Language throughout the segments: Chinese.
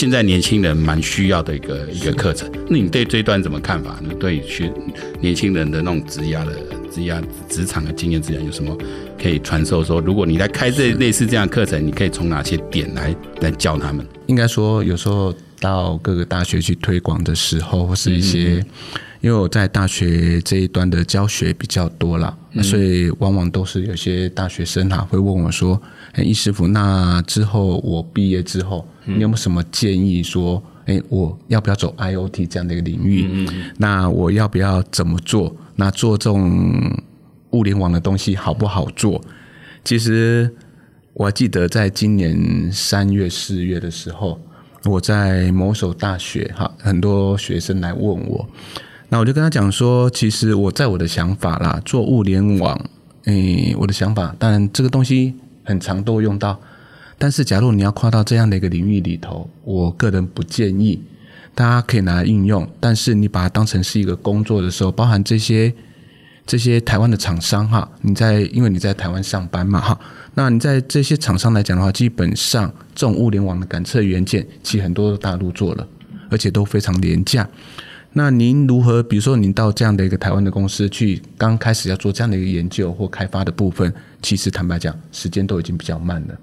现在年轻人蛮需要的一个一个课程。那你对这一段怎么看法呢？对学年轻人的那种职涯的职涯职场的经验，资源有什么可以传授？说如果你来开这类似这样的课程，你可以从哪些点来来教他们？应该说，有时候到各个大学去推广的时候，或是一些。嗯因为我在大学这一端的教学比较多了，嗯、所以往往都是有些大学生哈会问我说：“哎，易师傅，那之后我毕业之后，你有没有什么建议？说，哎，我要不要走 IoT 这样的一个领域？嗯嗯那我要不要怎么做？那做这种物联网的东西好不好做？其实我还记得在今年三月四月的时候，我在某所大学哈，很多学生来问我。那我就跟他讲说，其实我在我的想法啦，做物联网，诶、欸，我的想法，当然这个东西很常都用到，但是假如你要跨到这样的一个领域里头，我个人不建议，大家可以拿来应用，但是你把它当成是一个工作的时候，包含这些这些台湾的厂商哈，你在因为你在台湾上班嘛哈，那你在这些厂商来讲的话，基本上这种物联网的感测元件，其实很多大陆做了，而且都非常廉价。那您如何？比如说，您到这样的一个台湾的公司去，刚开始要做这样的一个研究或开发的部分，其实坦白讲，时间都已经比较慢了。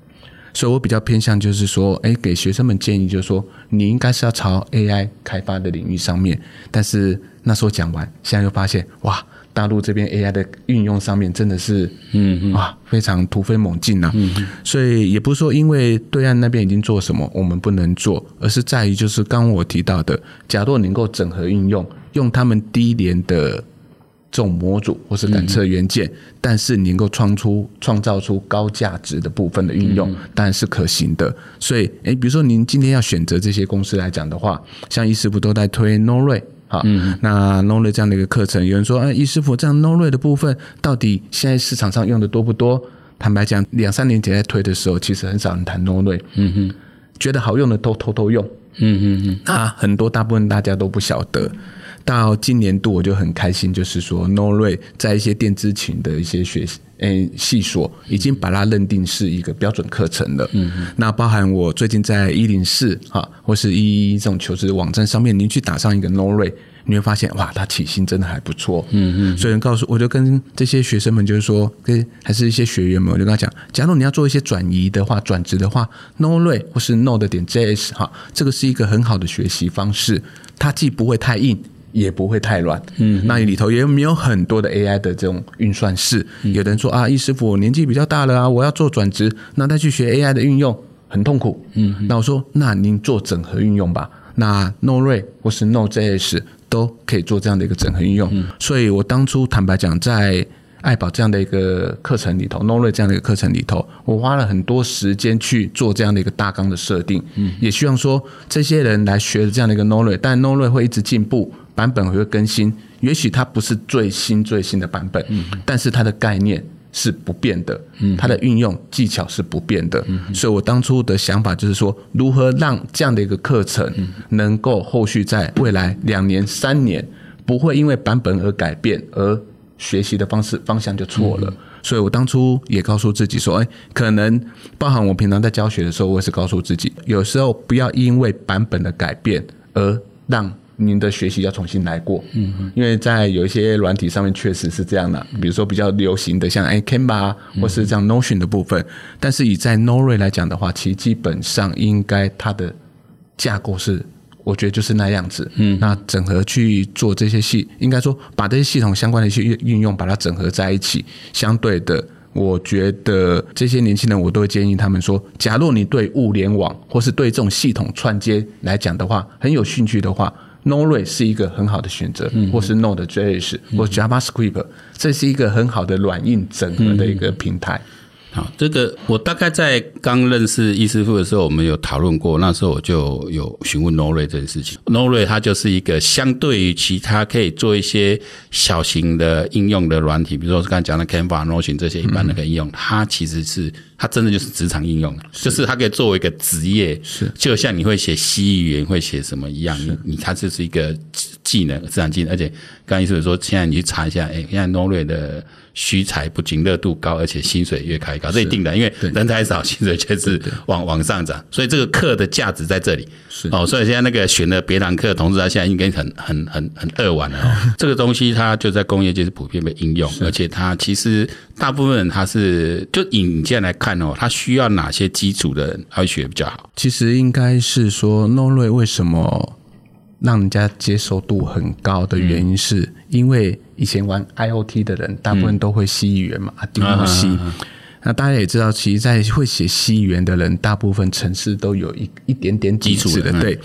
所以我比较偏向就是说，哎，给学生们建议就是说，你应该是要朝 AI 开发的领域上面。但是那时候讲完，现在又发现，哇！大陆这边 AI 的运用上面真的是，嗯啊，非常突飞猛进呐。嗯，所以也不是说因为对岸那边已经做什么，我们不能做，而是在于就是刚刚我提到的，假若能够整合运用，用他们低廉的这种模组或是感测元件，但是能够创出创造出高价值的部分的运用，当然是可行的。所以，哎，比如说您今天要选择这些公司来讲的话，像易师傅都在推 Knowray。好，嗯、那 Knowray 这样的一个课程，有人说，哎，易师傅，这样 Knowray 的部分到底现在市场上用的多不多？坦白讲，两三年前在推的时候，其实很少人谈 Knowray，嗯哼，觉得好用的都偷偷用，嗯嗯嗯，那很多大部分大家都不晓得。到今年度我就很开心，就是说 Knowray 在一些电子琴的一些学习。诶，系所已经把它认定是一个标准课程了。嗯嗯。那包含我最近在一零四哈，或是一一这种求职网站上面，您去打上一个 Knowray，你会发现哇，它起薪真的还不错。嗯嗯。所以告诉我就跟这些学生们就是说，跟还是一些学员们，我就跟他讲，假如你要做一些转移的话、转职的话，Knowray 或是 Node 点 JS 哈，这个是一个很好的学习方式，它既不会太硬。也不会太乱，嗯，那里头也没有很多的 AI 的这种运算式。嗯、有人说啊，易师傅，我年纪比较大了啊，我要做转职，那再去学 AI 的运用很痛苦，嗯，那我说，那您做整合运用吧，那 Knowray 或是 Node.js 都可以做这样的一个整合运用。嗯、所以我当初坦白讲，在爱宝这样的一个课程里头，Knowray 这样的一个课程里头，我花了很多时间去做这样的一个大纲的设定，嗯，也希望说这些人来学这样的一个 Knowray，但 Knowray 会一直进步。版本会更新，也许它不是最新最新的版本，嗯、但是它的概念是不变的，嗯、它的运用技巧是不变的，嗯、所以我当初的想法就是说，如何让这样的一个课程能够后续在未来两年、三年不会因为版本而改变，而学习的方式方向就错了。嗯、所以我当初也告诉自己说，哎，可能包含我平常在教学的时候，我也是告诉自己，有时候不要因为版本的改变而让。您的学习要重新来过，嗯哼，因为在有一些软体上面确实是这样的，比如说比较流行的像哎 Canva 或是这样 Notion 的部分，但是以在 Knowray 来讲的话，其实基本上应该它的架构是，我觉得就是那样子，嗯，那整合去做这些系，应该说把这些系统相关的一些运运用把它整合在一起，相对的，我觉得这些年轻人我都会建议他们说，假如你对物联网或是对这种系统串接来讲的话，很有兴趣的话。Knowray 是一个很好的选择，嗯、或是 Node.js、或 JavaScript，这是一个很好的软硬整合的一个平台。好，这个我大概在刚认识易师傅的时候，我们有讨论过，那时候我就有询问 Knowray 这件事情。Knowray 它就是一个相对于其他可以做一些小型的应用的软体，比如说刚才讲的 Canva、Notion 这些一般的可以应用，嗯、它其实是它真的就是职场应用，就是它可以作为一个职业，是。就像你会写西语言会写什么一样，你你它就是一个技能，自然技能。而且刚才意思是说，现在你去查一下，哎，现在 Knowledge 的需材不仅热度高，而且薪水越开越高，这一定的，因为人才少，薪水确实往往上涨，所以这个课的价值在这里。是哦，所以现在那个选了别堂课的同志，他现在应该很很很很扼腕了哦。这个东西它就在工业界是普遍被应用，而且它其实大部分人他是就引荐来看。哦，他需要哪些基础的人他会学比较好？其实应该是说，Node-RED 为什么让人家接受度很高的原因，是因为以前玩 IoT 的人大部分都会 C 语言嘛，Arduino C。那大家也知道，其实，在会写 C 语言的人，大部分城市都有一一点点基础的。对，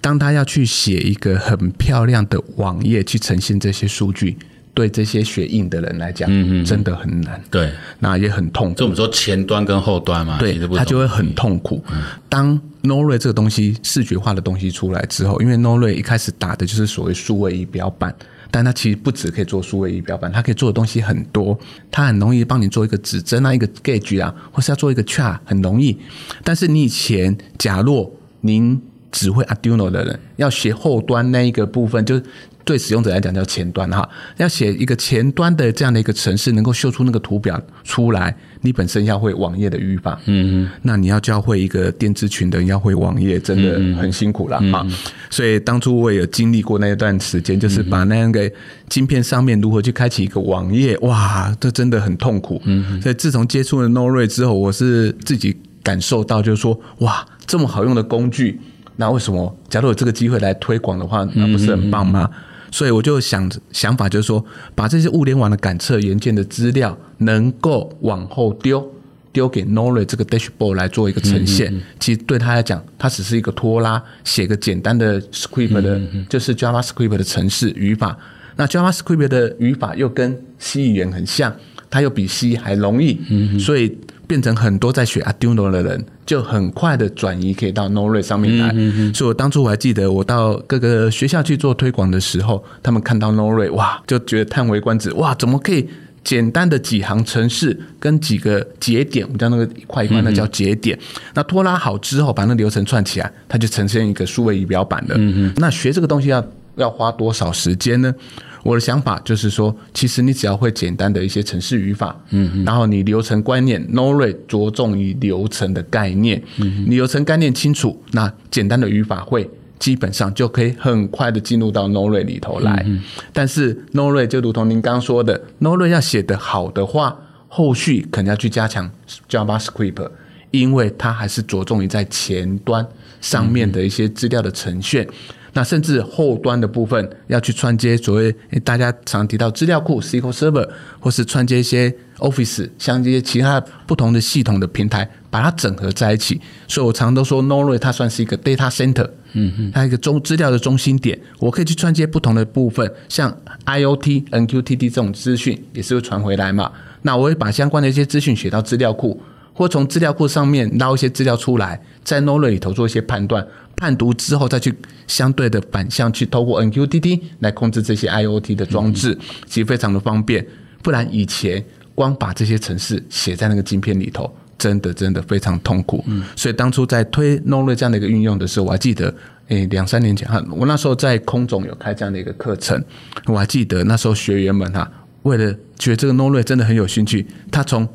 当他要去写一个很漂亮的网页去呈现这些数据。对这些学硬的人来讲，嗯嗯，真的很难。对，那也很痛苦。就我们说前端跟后端嘛，对，他就会很痛苦。嗯、当 Node-RED 这个东西视觉化的东西出来之后，因为 Node-RED 一开始打的就是所谓数位仪表板，但它其实不只可以做数位仪表板，它可以做的东西很多。它很容易帮你做一个指针啊，一个 gauge 啊，或是要做一个 chart，很容易。但是你以前假若您只会 Arduino 的人，要学后端那一个部分，就是。对使用者来讲叫前端哈，要写一个前端的这样的一个程式，能够秀出那个图表出来，你本身要会网页的语法，嗯嗯，那你要教会一个电子群的人要会网页，真的很辛苦了哈。所以当初我也有经历过那一段时间，就是把那样个晶片上面如何去开启一个网页，哇，这真的很痛苦。嗯，所以自从接触了 Node-RED 之后，我是自己感受到，就是说，哇，这么好用的工具，那为什么假如有这个机会来推广的话，那不是很棒吗？所以我就想想法就是说，把这些物联网的感测元件的资料能够往后丢，丢给 Node-RED 这个 dashboard 来做一个呈现。嗯嗯嗯、其实对他来讲，它只是一个拖拉，写个简单的 script 的，就是 JavaScript 的程式语法。那 JavaScript 的语法又跟 C 语言很像，它又比 C 还容易，嗯嗯、所以。变成很多在学 Arduino 的人，就很快的转移可以到 Node-RED 上面来。嗯、哼哼，所以我当初我还记得，我到各个学校去做推广的时候，他们看到 Node-RED，哇，就觉得叹为观止，哇，怎么可以简单的几行程式跟几个节点，我们叫那个一块一块，那叫节点。嗯、那拖拉好之后，把那流程串起来，它就呈现一个数位仪表板的。嗯、那学这个东西要要花多少时间呢？我的想法就是说，其实你只要会简单的一些程式语法，嗯哼，然后你流程观念，Node-RED 着重于流程的概念，嗯，你流程概念清楚，那简单的语法会基本上就可以很快的进入到 Node-RED 里头来。嗯，但是 Node-RED 就如同您刚刚说的，Node-RED 要写得好的话，后续可能要去加强 JavaScript，因为它还是着重于在前端上面的一些资料的呈现。嗯那甚至后端的部分要去串接所谓大家常提到资料库 SQL Server，或是串接一些 Office，像这些其他不同的系统的平台，把它整合在一起。所以我常都说 Node-RED 它算是一个 Data Center，嗯嗯，它一个中资料的中心点，我可以去串接不同的部分，像 IoT、NQTT 这种资讯也是会传回来嘛。那我会把相关的一些资讯写到资料库。或从资料库上面捞一些资料出来，在 Node-RED 里头做一些判断，判读之后再去相对的反向去透过 NQTT 来控制这些 IoT 的装置，其实非常的方便。不然以前光把这些程式写在那个晶片里头，真的真的非常痛苦。所以当初在推 Node-RED 这样的一个运用的时候，我还记得，诶，两三年前哈，我那时候在空总有开这样的一个课程，我还记得那时候学员们哈，为了觉得这个 Node-RED 真的很有兴趣，他从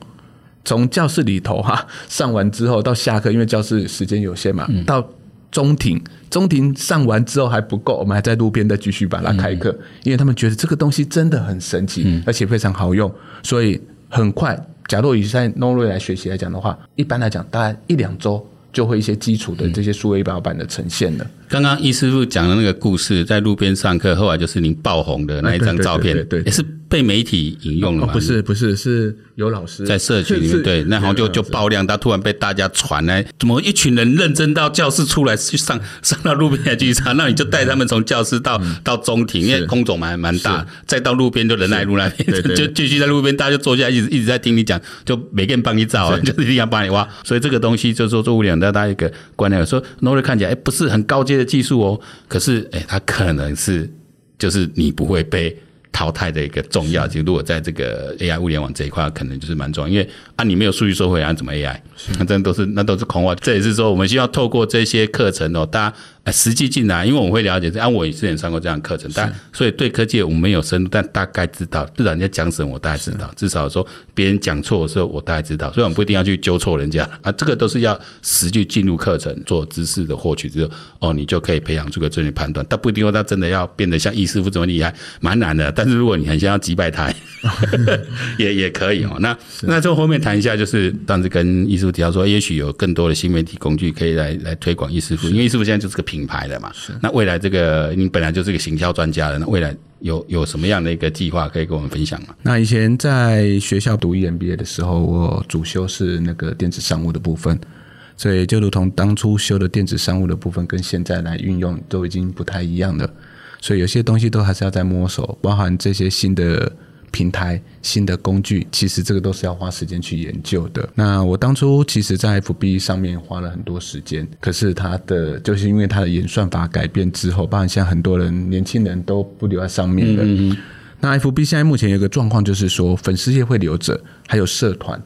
从教室里头哈上完之后到下课，因为教室时间有限嘛，嗯、到中庭，中庭上完之后还不够，我们还在路边再继续把它开课，嗯、因为他们觉得这个东西真的很神奇，嗯、而且非常好用，所以很快，假如以在 Node-RED 来学习来讲的话，一般来讲大概一两周就会一些基础的这些数位仪表板的呈现了。刚刚易师傅讲的那个故事，在路边上课，后来就是您爆红的那一张照片，对，也是被媒体引用了吗？不是，不是，是有老师在社群里面，对，那好像就就爆量，他突然被大家传来，怎么一群人认真到教室出来去上 上到路边来去查，那你就带他们从教室到到中庭，因为空总蛮蛮大，再到路边就人来路那边，就继续在路边，大家就坐下来，一直一直在听你讲，就每个人帮你找，就是。一定要帮你挖，所以这个东西就是说做物联网，大家一个观念，说 Node 看起来哎不是很高阶的技术哦，可是，哎，它可能是，就是你不会被淘汰的一个重要。就如果在这个 AI 物联网这一块，可能就是蛮重要，因为啊，你没有数据收回来，怎么 AI？那真都是那都是空话。这也是说，我们需要透过这些课程哦，大家。实际进来，因为我们会了解这，啊，我也之前上过这样的课程，但所以对科技我们没有深入，但大概知道，至少人家讲什么我大概知道，至少说别人讲错的时候我大概知道，所以我们不一定要去纠错人家啊，这个都是要实际进入课程做知识的获取之后，哦，你就可以培养出个正确判断，但不一定说他真的要变得像易师傅这么厉害，蛮难的。但是如果你很想要击败他，也也可以哦。那那就后面谈一下，就是当时跟易师傅提到说，也许有更多的新媒体工具可以来来推广易师傅，因为易师傅现在就是个品。牌的嘛，是那未来这个你本来就是个行销专家了，那未来有有什么样的一个计划可以跟我们分享吗？那以前在学校读 EMBA 的时候，我主修是那个电子商务的部分，所以就如同当初修的电子商务的部分，跟现在来运用都已经不太一样了，所以有些东西都还是要再摸索，包含这些新的。平台新的工具，其实这个都是要花时间去研究的。那我当初其实，在 FB 上面花了很多时间，可是它的就是因为它的演算法改变之后，包含现在很多人年轻人都不留在上面了。嗯嗯。那 FB 现在目前有一个状况，就是说粉丝页会留着，还有社团。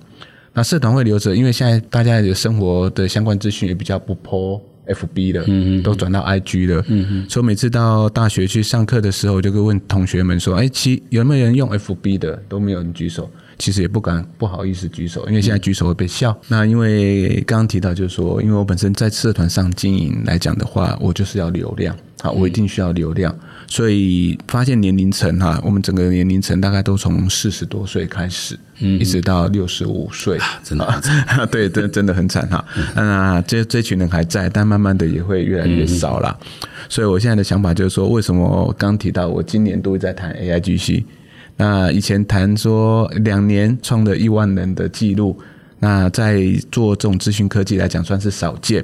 那社团会留着，因为现在大家的生活的相关资讯也比较不 po。FB 的，嗯都转到 IG 的，嗯哼，所以每次到大学去上课的时候，我就会问同学们说：“哎，其有没有人用 FB 的？”都没有人举手，其实也不敢不好意思举手，因为现在举手会被笑。嗯、那因为刚刚提到，就是说，因为我本身在社团上经营来讲的话，我就是要流量。好，我一定需要流量，所以发现年龄层哈，我们整个年龄层大概都从四十多岁开始，嗯，一直到六十五岁，真的 对，真真的很惨哈。那这这群人还在，但慢慢的也会越来越少了。所以我现在的想法就是说，为什么刚提到我今年都会在谈 AIGC？那以前谈说两年创了一万人的记录，那在做这种资讯科技来讲，算是少见。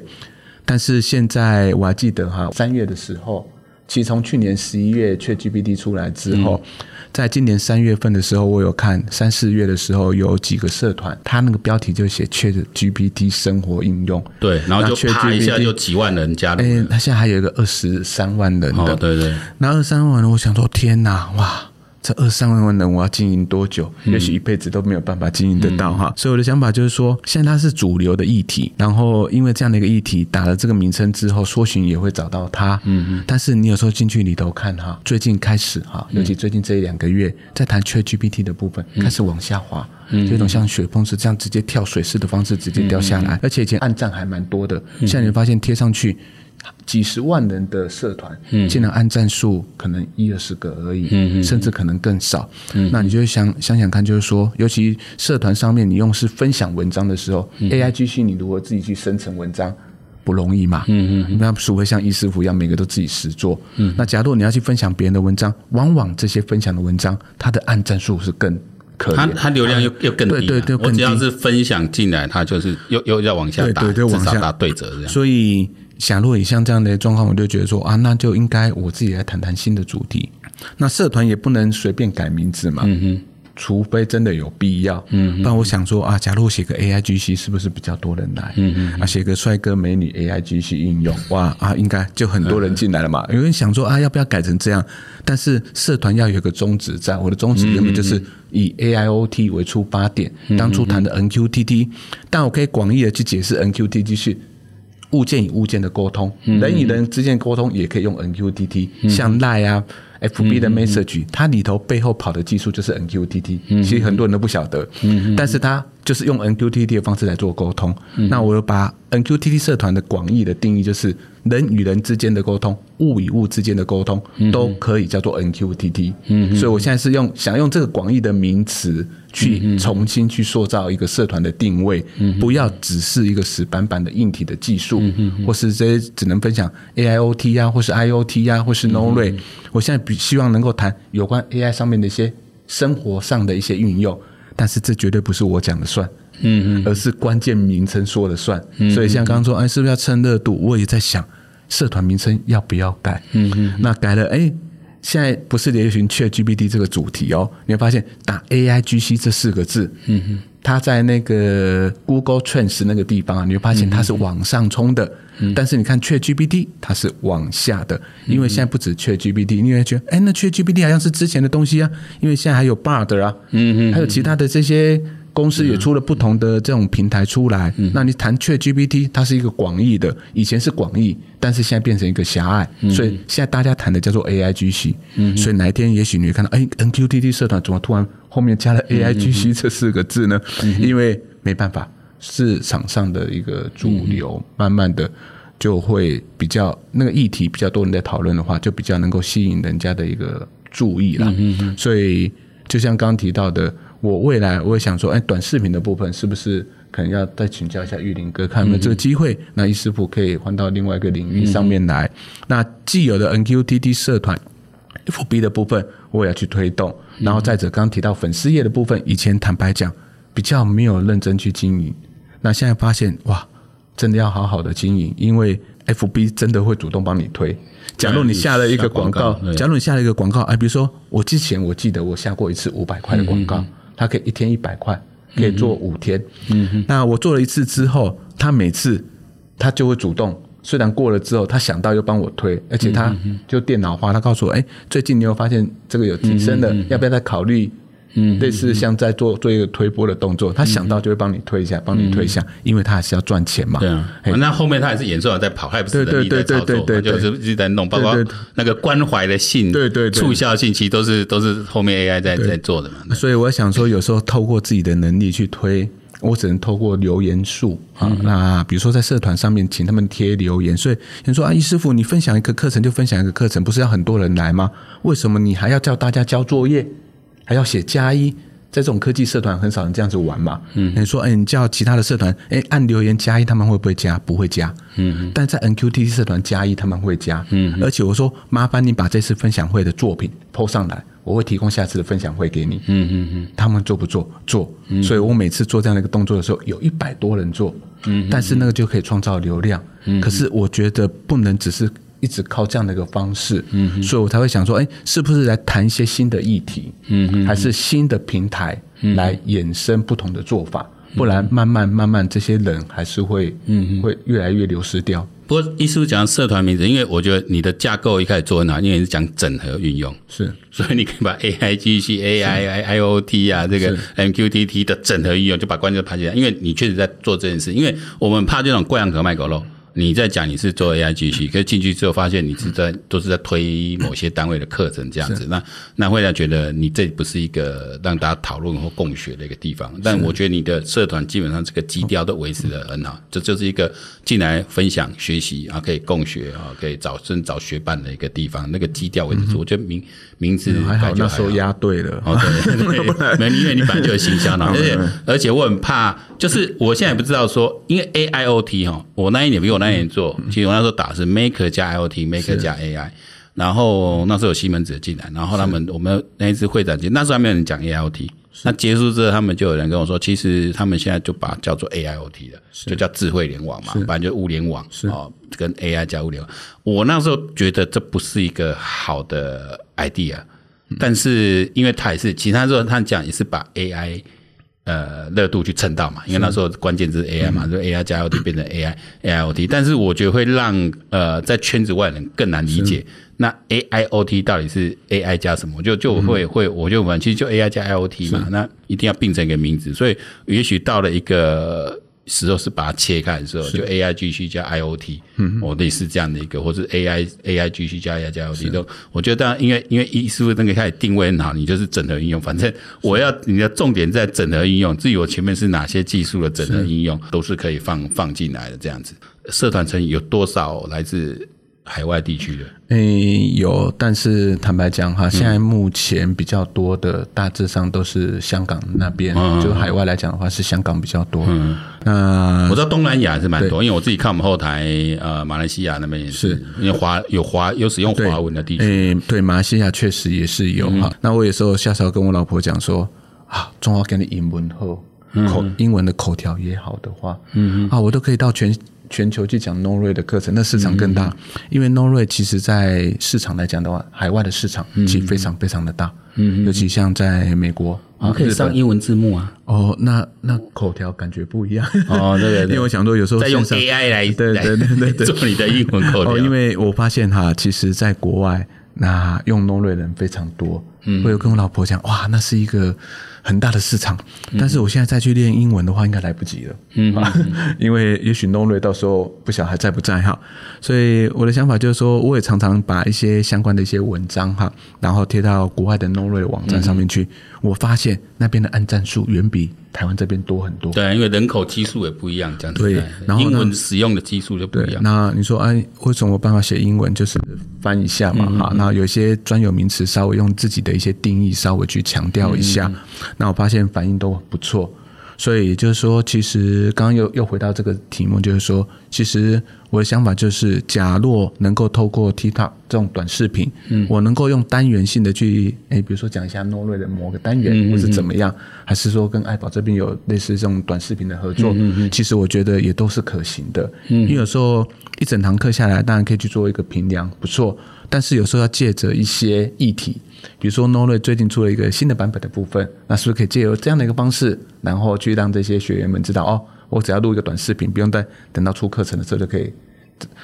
但是现在我还记得哈，三月的时候，其实从去年十一月 ChatGPT 出来之后，嗯、在今年三月份的时候，我有看三四月的时候有几个社团，他那个标题就写 ChatGPT 生活应用，对，然后就啪一下就几万人加入，哎，他现在还有一个二十三万人的，哦、对对，那二十三万人，我想说天哪，哇！这二三万人，我要经营多久？也许一辈子都没有办法经营得到哈。嗯、所以我的想法就是说，现在它是主流的议题，然后因为这样的一个议题，打了这个名称之后，搜寻也会找到它。嗯嗯。但是你有时候进去里头看哈，最近开始哈，尤其最近这一两个月，在谈 ChatGPT 的部分开始往下滑，嗯，这种像雪崩式这样直接跳水式的方式直接掉下来，而且以前暗战还蛮多的，现在你发现贴上去。几十万人的社团，嗯竟然按赞数可能一二十个而已，嗯、甚至可能更少。嗯、那你就想想想看，就是说，尤其社团上面你用是分享文章的时候、嗯、，AIGC 你如何自己去生成文章不容易嘛？嗯嗯，那除非像易师傅一样，每个都自己实做。嗯，那假如你要去分享别人的文章，往往这些分享的文章，它的按赞数是更可怜，它它流量又又更低。对对对，我只要是分享进来，它就是又又要往下打，对对对，往下打对折这样。所以。假如以像这样的状况，我就觉得说啊，那就应该我自己来谈谈新的主题。那社团也不能随便改名字嘛，嗯哼，除非真的有必要。嗯哼，但我想说啊，假如写个 AIGC，是不是比较多人来？嗯嗯，啊，写个帅哥美女 AIGC 应用，哇啊，应该就很多人进来了嘛。有人想说啊，要不要改成这样？但是社团要有一个宗旨在，我的宗旨原本就是以 AIoT 为出发点，当初谈的 NQTT，但我可以广义的去解释 NQTT 是。物件与物件的沟通，人与人之间沟通也可以用 NQTT，像 Line 啊、FB 的 Message，它里头背后跑的技术就是 NQTT，其实很多人都不晓得，但是它就是用 NQTT 的方式来做沟通。那我又把 NQTT 社团的广义的定义就是。人与人之间的沟通，物与物之间的沟通，都可以叫做 NQTT。嗯，所以我现在是用想用这个广义的名词去重新去塑造一个社团的定位，不要只是一个死板板的硬体的技术，或是这些只能分享 AIoT 啊，或是 IoT 啊，或是 Knowledge。我现在比希望能够谈有关 AI 上面的一些生活上的一些运用，但是这绝对不是我讲的算。嗯嗯，而是关键名称说了算，所以像刚刚说，哎，是不是要蹭热度？我也在想，社团名称要不要改？嗯嗯，那改了，哎，现在不是流行 ChatGPT 这个主题哦，你会发现打 AIGC 这四个字，嗯哼，它在那个 Google Trends 那个地方啊，你会发现它是往上冲的，嗯、但是你看 ChatGPT 它是往下的，因为现在不止 ChatGPT，你会觉得，哎，那 ChatGPT 好像是之前的东西啊，因为现在还有 Bard 啊，嗯哼，还有其他的这些。公司也出了不同的这种平台出来，嗯、那你谈 ChatGPT，它是一个广义的，以前是广义，但是现在变成一个狭隘，嗯、所以现在大家谈的叫做 AIGC，嗯、所以哪一天也许你会看到，哎，NQTT 社团怎么突然后面加了 AIGC 这四个字呢？嗯、因为没办法，市场上的一个主流，嗯、慢慢的就会比较那个议题比较多人在讨论的话，就比较能够吸引人家的一个注意了。嗯、哼。所以就像刚刚提到的。我未来我也想说，哎，短视频的部分是不是可能要再请教一下玉林哥，看有没有这个机会？嗯、那易师傅可以换到另外一个领域上面来。嗯、那既有的 NQTT 社团 FB 的部分，我也要去推动。然后再者，刚刚提到粉丝页的部分，以前坦白讲比较没有认真去经营。那现在发现哇，真的要好好的经营，因为 FB 真的会主动帮你推。假如你下了一个广告，假如你下了一个广告，哎，比如说我之前我记得我下过一次五百块的广告。嗯嗯他可以一天一百块，可以做五天。嗯哼，那我做了一次之后，他每次他就会主动，虽然过了之后，他想到又帮我推，而且他就电脑化，他告诉我，哎，最近你有发现这个有提升的，要不要再考虑？嗯，类似像在做做一个推波的动作，他想到就会帮你推一下，帮你推一下，因为他还是要赚钱嘛。对啊，那后面他还是演算法在跑，他也不是人力在操作，就是一直在弄，包括那个关怀的信，对对促销信息都是都是后面 AI 在在做的嘛。所以我想说，有时候透过自己的能力去推，我只能透过留言数啊。那比如说在社团上面请他们贴留言，所以你说啊，易师傅，你分享一个课程就分享一个课程，不是要很多人来吗？为什么你还要叫大家交作业？还要写加一，在这种科技社团很少人这样子玩嘛。嗯，你说，哎，你叫其他的社团，哎，按留言加一，他们会不会加？不会加。嗯，但在 NQTT 社团加一，他们会加。嗯，而且我说，麻烦你把这次分享会的作品 PO 上来，我会提供下次的分享会给你。嗯嗯嗯，他们做不做？做。所以我每次做这样的一个动作的时候，有一百多人做。嗯，但是那个就可以创造流量。嗯，可是我觉得不能只是。一直靠这样的一个方式，嗯，所以我才会想说，哎，是不是来谈一些新的议题，嗯哼，还是新的平台来衍生不同的做法，嗯、不然慢慢慢慢这些人还是会，嗯，会越来越流失掉。不过，意思是讲社团名字，因为我觉得你的架构一开始做很好，因为你是讲整合运用，是，所以你可以把 A I G C A I I I O T 啊，这个 M Q T T 的整合运用，就把关键排起来，因为你确实在做这件事，因为我们怕这种挂羊头卖狗肉。你在讲你是做 AIGC，可是进去之后发现你是在都是在推某些单位的课程这样子，那那会让觉得你这不是一个让大家讨论或共学的一个地方。但我觉得你的社团基本上这个基调都维持的很好，这就是一个进来分享学习啊，可以共学啊，可以找生找学伴的一个地方。那个基调维持住，我觉得名名字还好，那时候押对了。哦，对对 对，没因为你本来就有形象了，而且而且我很怕，就是我现在也不知道说，因为 AIoT 哈，我那一年比我。那年做，其实我那时候打的是 Maker 加 IoT，Maker 加 AI，然后那时候有西门子进来，然后他们我们那一次会展结，那时候还没有人讲 AIoT，那结束之后，他们就有人跟我说，其实他们现在就把叫做 AIoT 了，就叫智慧联网嘛，反正就物联网哦，跟 AI 加物联网。我那时候觉得这不是一个好的 idea，但是因为他也是，其他时候他讲也是把 AI。呃，热度去蹭到嘛，因为那时候关键字是 AI 嘛，就 AI 加 IoT 变成 AI AIoT，但是我觉得会让呃在圈子外人更难理解，那 AIoT 到底是 AI 加什么？就就会会，我就问，其实就 AI 加 IoT 嘛，那一定要并成一个名字，所以也许到了一个。时候是把它切开的时候，就 A I G C 加 I O T，我类似这样的一个，或是 A I A I G C 加 I 加 I O T 都，我觉得当然，因为因为一是不是那个开始定位很好，你就是整合应用，反正我要你的重点在整合应用，至于我前面是哪些技术的整合应用，都是可以放放进来的这样子。社团成员有多少来自？海外地区的，诶，有，但是坦白讲哈，现在目前比较多的大致上都是香港那边，就海外来讲的话是香港比较多。嗯，那我知道东南亚是蛮多，因为我自己看我们后台，呃，马来西亚那边也是，因为华有华有使用华文的地区。诶，对，马来西亚确实也是有哈。那我有时候下时候跟我老婆讲说，啊，中华给你英文后口英文的口条也好的话，嗯啊，我都可以到全。全球去讲 Node-RED 的课程，那市场更大，嗯、因为 Node-RED 其实在市场来讲的话，海外的市场其实非常非常的大，嗯，尤其像在美国，啊，可以上英文字幕啊，哦，那那口条感觉不一样，哦，对对，因为我想说有时候在用 AI 来对对对对做你的英文口条，哦，因为我发现哈，其实在国外那用 Node-RED 的人非常多，嗯，我有跟我老婆讲，哇，那是一个。很大的市场，但是我现在再去练英文的话，应该来不及了。嗯，因为也许 Node-RED 到时候不晓得还在不在哈，所以我的想法就是说，我也常常把一些相关的一些文章哈，然后贴到国外的 Node-RED 网站上面去。我发现那边的按赞数远比台湾这边多很多。对，因为人口基数也不一样，这样子。对，然后英文使用的基数就不一样。那你说，哎，为什么有办法写英文？就是翻一下嘛，哈、嗯。那有些专有名词稍微用自己的一些定义稍微去强调一下，嗯、那我发现反应都不错。所以就是说，其实刚刚又又回到这个题目，就是说，其实我的想法就是，假若能够透过 TikTok 这种短视频，嗯，我能够用单元性的去，诶，比如说讲一下 Node-RED 的某个单元，或是怎么样，还是说跟爱宝这边有类似这种短视频的合作，嗯，其实我觉得也都是可行的。嗯，因为有时候一整堂课下来，当然可以去做一个评量，不错。但是有时候要借着一些议题，比如说 n o l e 最近出了一个新的版本的部分，那是不是可以借由这样的一个方式，然后去让这些学员们知道哦，我只要录一个短视频，不用再等到出课程的时候就可以。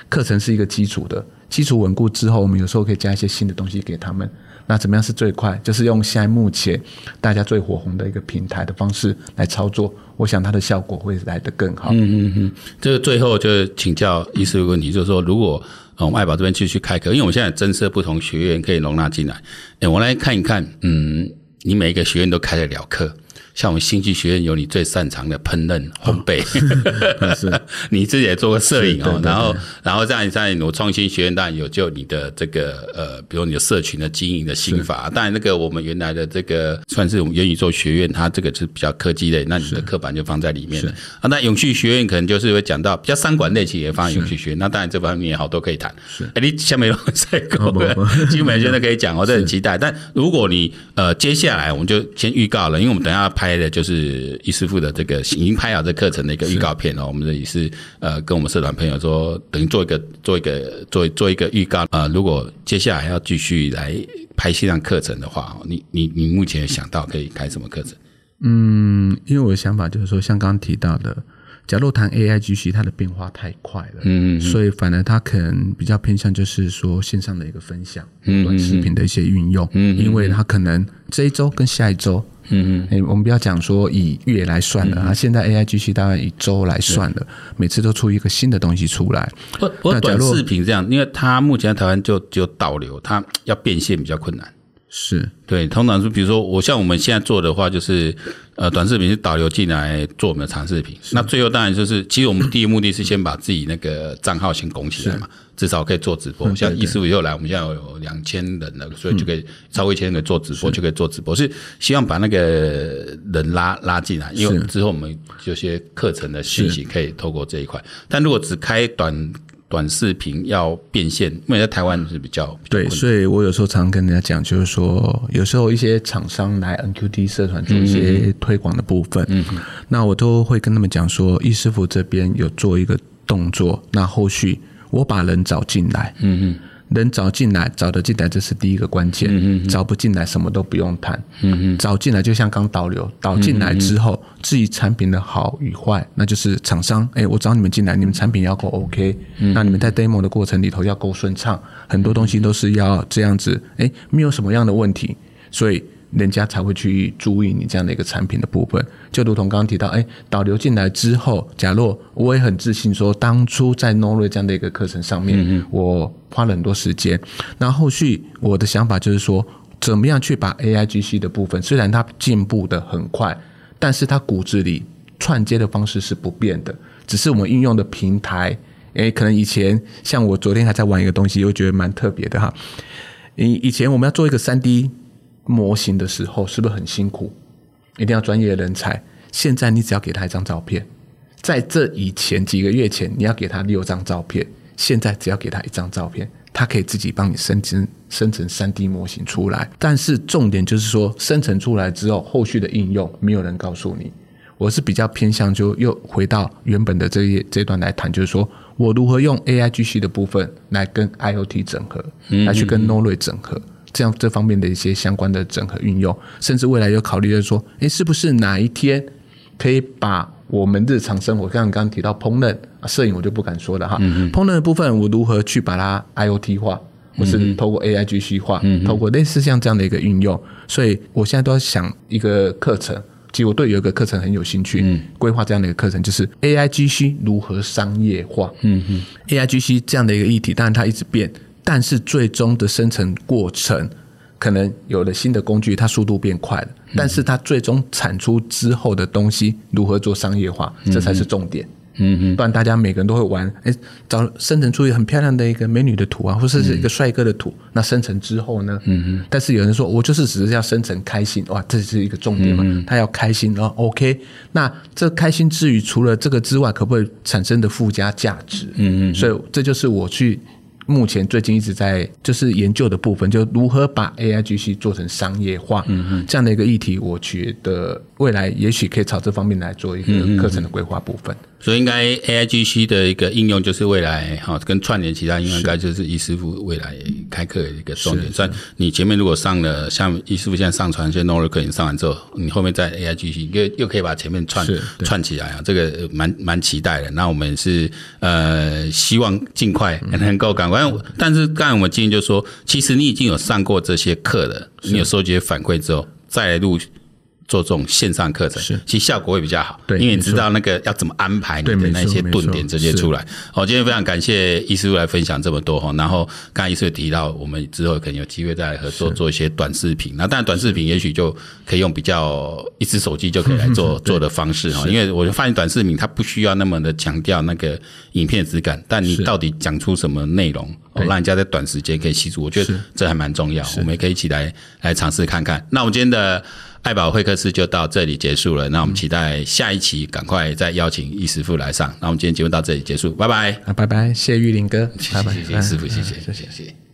课程是一个基础的，基础稳固之后，我们有时候可以加一些新的东西给他们。那怎么样是最快？就是用现在目前大家最火红的一个平台的方式来操作，我想它的效果会来得更好。嗯嗯嗯。这个最后就请教医师一个问题，就是说如果。我们爱宝这边继续开课，因为我们现在增设不同学院可以容纳进来。哎，我来看一看，嗯，你每一个学院都开得了课。像我们兴趣学院有你最擅长的烹饪烘焙，哦、是。你自己也做过摄影哦，然后然后在在我创新学院当然有就你的这个呃，比如你的社群的经营的心法，当然那个我们原来的这个算是我们元宇宙学院，它这个是比较科技类，那你的课板就放在里面。了啊。那永续学院可能就是会讲到比较三管类，其实也放在永续学院，那当然这方面也好多可以谈。哎，你下面有赛狗 基本现在可以讲，我都很期待。但如果你呃接下来我们就先预告了，因为我们等下要拍。拍的就是易师傅的这个已经拍好这课程的一个预告片哦，我们这也是呃跟我们社团朋友说，等于做一个做一个做做一个预告啊、呃。如果接下来还要继续来拍线上课程的话，你你你目前想到可以开什么课程？嗯，因为我的想法就是说，像刚刚提到的。假如谈 AIGC，它的变化太快了，嗯，嗯，所以反而它可能比较偏向就是说线上的一个分享，嗯，短视频的一些运用，嗯，因为它可能这一周跟下一周，嗯嗯，我们不要讲说以月来算了，啊，现在 AI 机器当然以周来算了，每次都出一个新的东西出来。我我短视频这样，因为它目前在台湾就只有导流，它要变现比较困难。是对，通常是比如说我像我们现在做的话，就是呃短视频是导流进来做我们的长视频。那最后当然就是，其实我们第一目的是先把自己那个账号先拱起来嘛，至少可以做直播。像易师傅又来，我们现在有两千人了，所以就可以超过一千人做直播，就可以做直播。是希望把那个人拉拉进来，因为之后我们有些课程的讯息可以透过这一块。但如果只开短短视频要变现，因为在台湾是比较，对，所以我有时候常常跟人家讲，就是说，有时候一些厂商来 NQD 社团做一些推广的部分，嗯，那我都会跟他们讲说，易师傅这边有做一个动作，那后续我把人找进来，嗯嗯。能找进来，找得进来，这是第一个关键。嗯嗯，找不进来，什么都不用谈。嗯嗯，找进来就像刚导流，导进来之后，至于产品的好与坏，那就是厂商。哎，我找你们进来，你们产品要够 OK，那你们在 demo 的过程里头要够顺畅，很多东西都是要这样子。哎，没有什么样的问题，所以。人家才会去注意你这样的一个产品的部分，就如同刚刚提到，哎，导流进来之后，假若我也很自信说，当初在 Node-RED 这样的一个课程上面，嗯、我花了很多时间，那后续我的想法就是说，怎么样去把 AIGC 的部分，虽然它进步的很快，但是它骨子里串接的方式是不变的，只是我们运用的平台，诶，可能以前像我昨天还在玩一个东西，我觉得蛮特别的哈，以以前我们要做一个三 D。模型的时候是不是很辛苦？一定要专业的人才。现在你只要给他一张照片，在这以前几个月前你要给他六张照片，现在只要给他一张照片，他可以自己帮你生成生成三 D 模型出来。但是重点就是说，生成出来之后，后续的应用没有人告诉你。我是比较偏向就又回到原本的这一这一段来谈，就是说我如何用 AIGC 的部分来跟 IoT 整合，来去跟 Norway 整合，这样这方面的一些相关的整合运用，甚至未来有考虑就是说，诶，是不是哪一天可以把我们日常生活，像刚刚提到烹饪、摄影，我就不敢说了哈。烹饪的部分，我如何去把它 IoT 化，或是透过 AIGC 化，透过类似像这样的一个运用，所以我现在都要想一个课程。其实我对有一个课程很有兴趣，嗯，规划这样的一个课程，就是 AIGC 如何商业化。嗯嗯，AIGC 这样的一个议题，当然它一直变，但是最终的生成过程，可能有了新的工具，它速度变快了，但是它最终产出之后的东西如何做商业化，这才是重点。嗯嗯，不然大家每个人都会玩，哎，找生成出一个很漂亮的一个美女的图啊，或者是一个帅哥的图，嗯、那生成之后呢？嗯嗯。但是有人说我就是只是要生成开心，哇，这是一个重点嘛？嗯、他要开心，然后 OK，那这开心之余，除了这个之外，可不可以产生的附加价值？嗯嗯。所以这就是我去。目前最近一直在就是研究的部分，就如何把 AIGC 做成商业化，嗯这样的一个议题，我觉得未来也许可以朝这方面来做一个课程的规划部分。所以应该 AIGC 的一个应用就是未来哈，跟串联其他应用，应该就是易师傅未来开课的一个重点。算你前面如果上了，像易师傅现在上传一些 Notary 课，你上完之后，你后面在 AIGC 又又可以把前面串串起来啊，这个蛮蛮期待的。那我们是呃希望尽快能够赶快。但是刚才我们建议就是说，其实你已经有上过这些课了，你有收集反馈之后再来录。做这种线上课程，是其实效果会比较好，对，因为你知道那个要怎么安排你的那些顿点这些出来。好，今天非常感谢易师傅来分享这么多哈。然后刚才易师傅提到，我们之后可能有机会再来合作做一些短视频。那当然短视频也许就可以用比较一支手机就可以来做做的方式哈。因为我就发现短视频它不需要那么的强调那个影片质感，但你到底讲出什么内容，让人家在短时间可以吸住，我觉得这还蛮重要。我们也可以一起来来尝试看看。那我们今天的。爱宝会客室就到这里结束了，那我们期待下一期赶快再邀请易师傅来上。那我们今天节目到这里结束，拜拜，啊拜拜，谢谢玉林哥，谢谢，谢谢师傅，谢谢，谢谢，谢谢。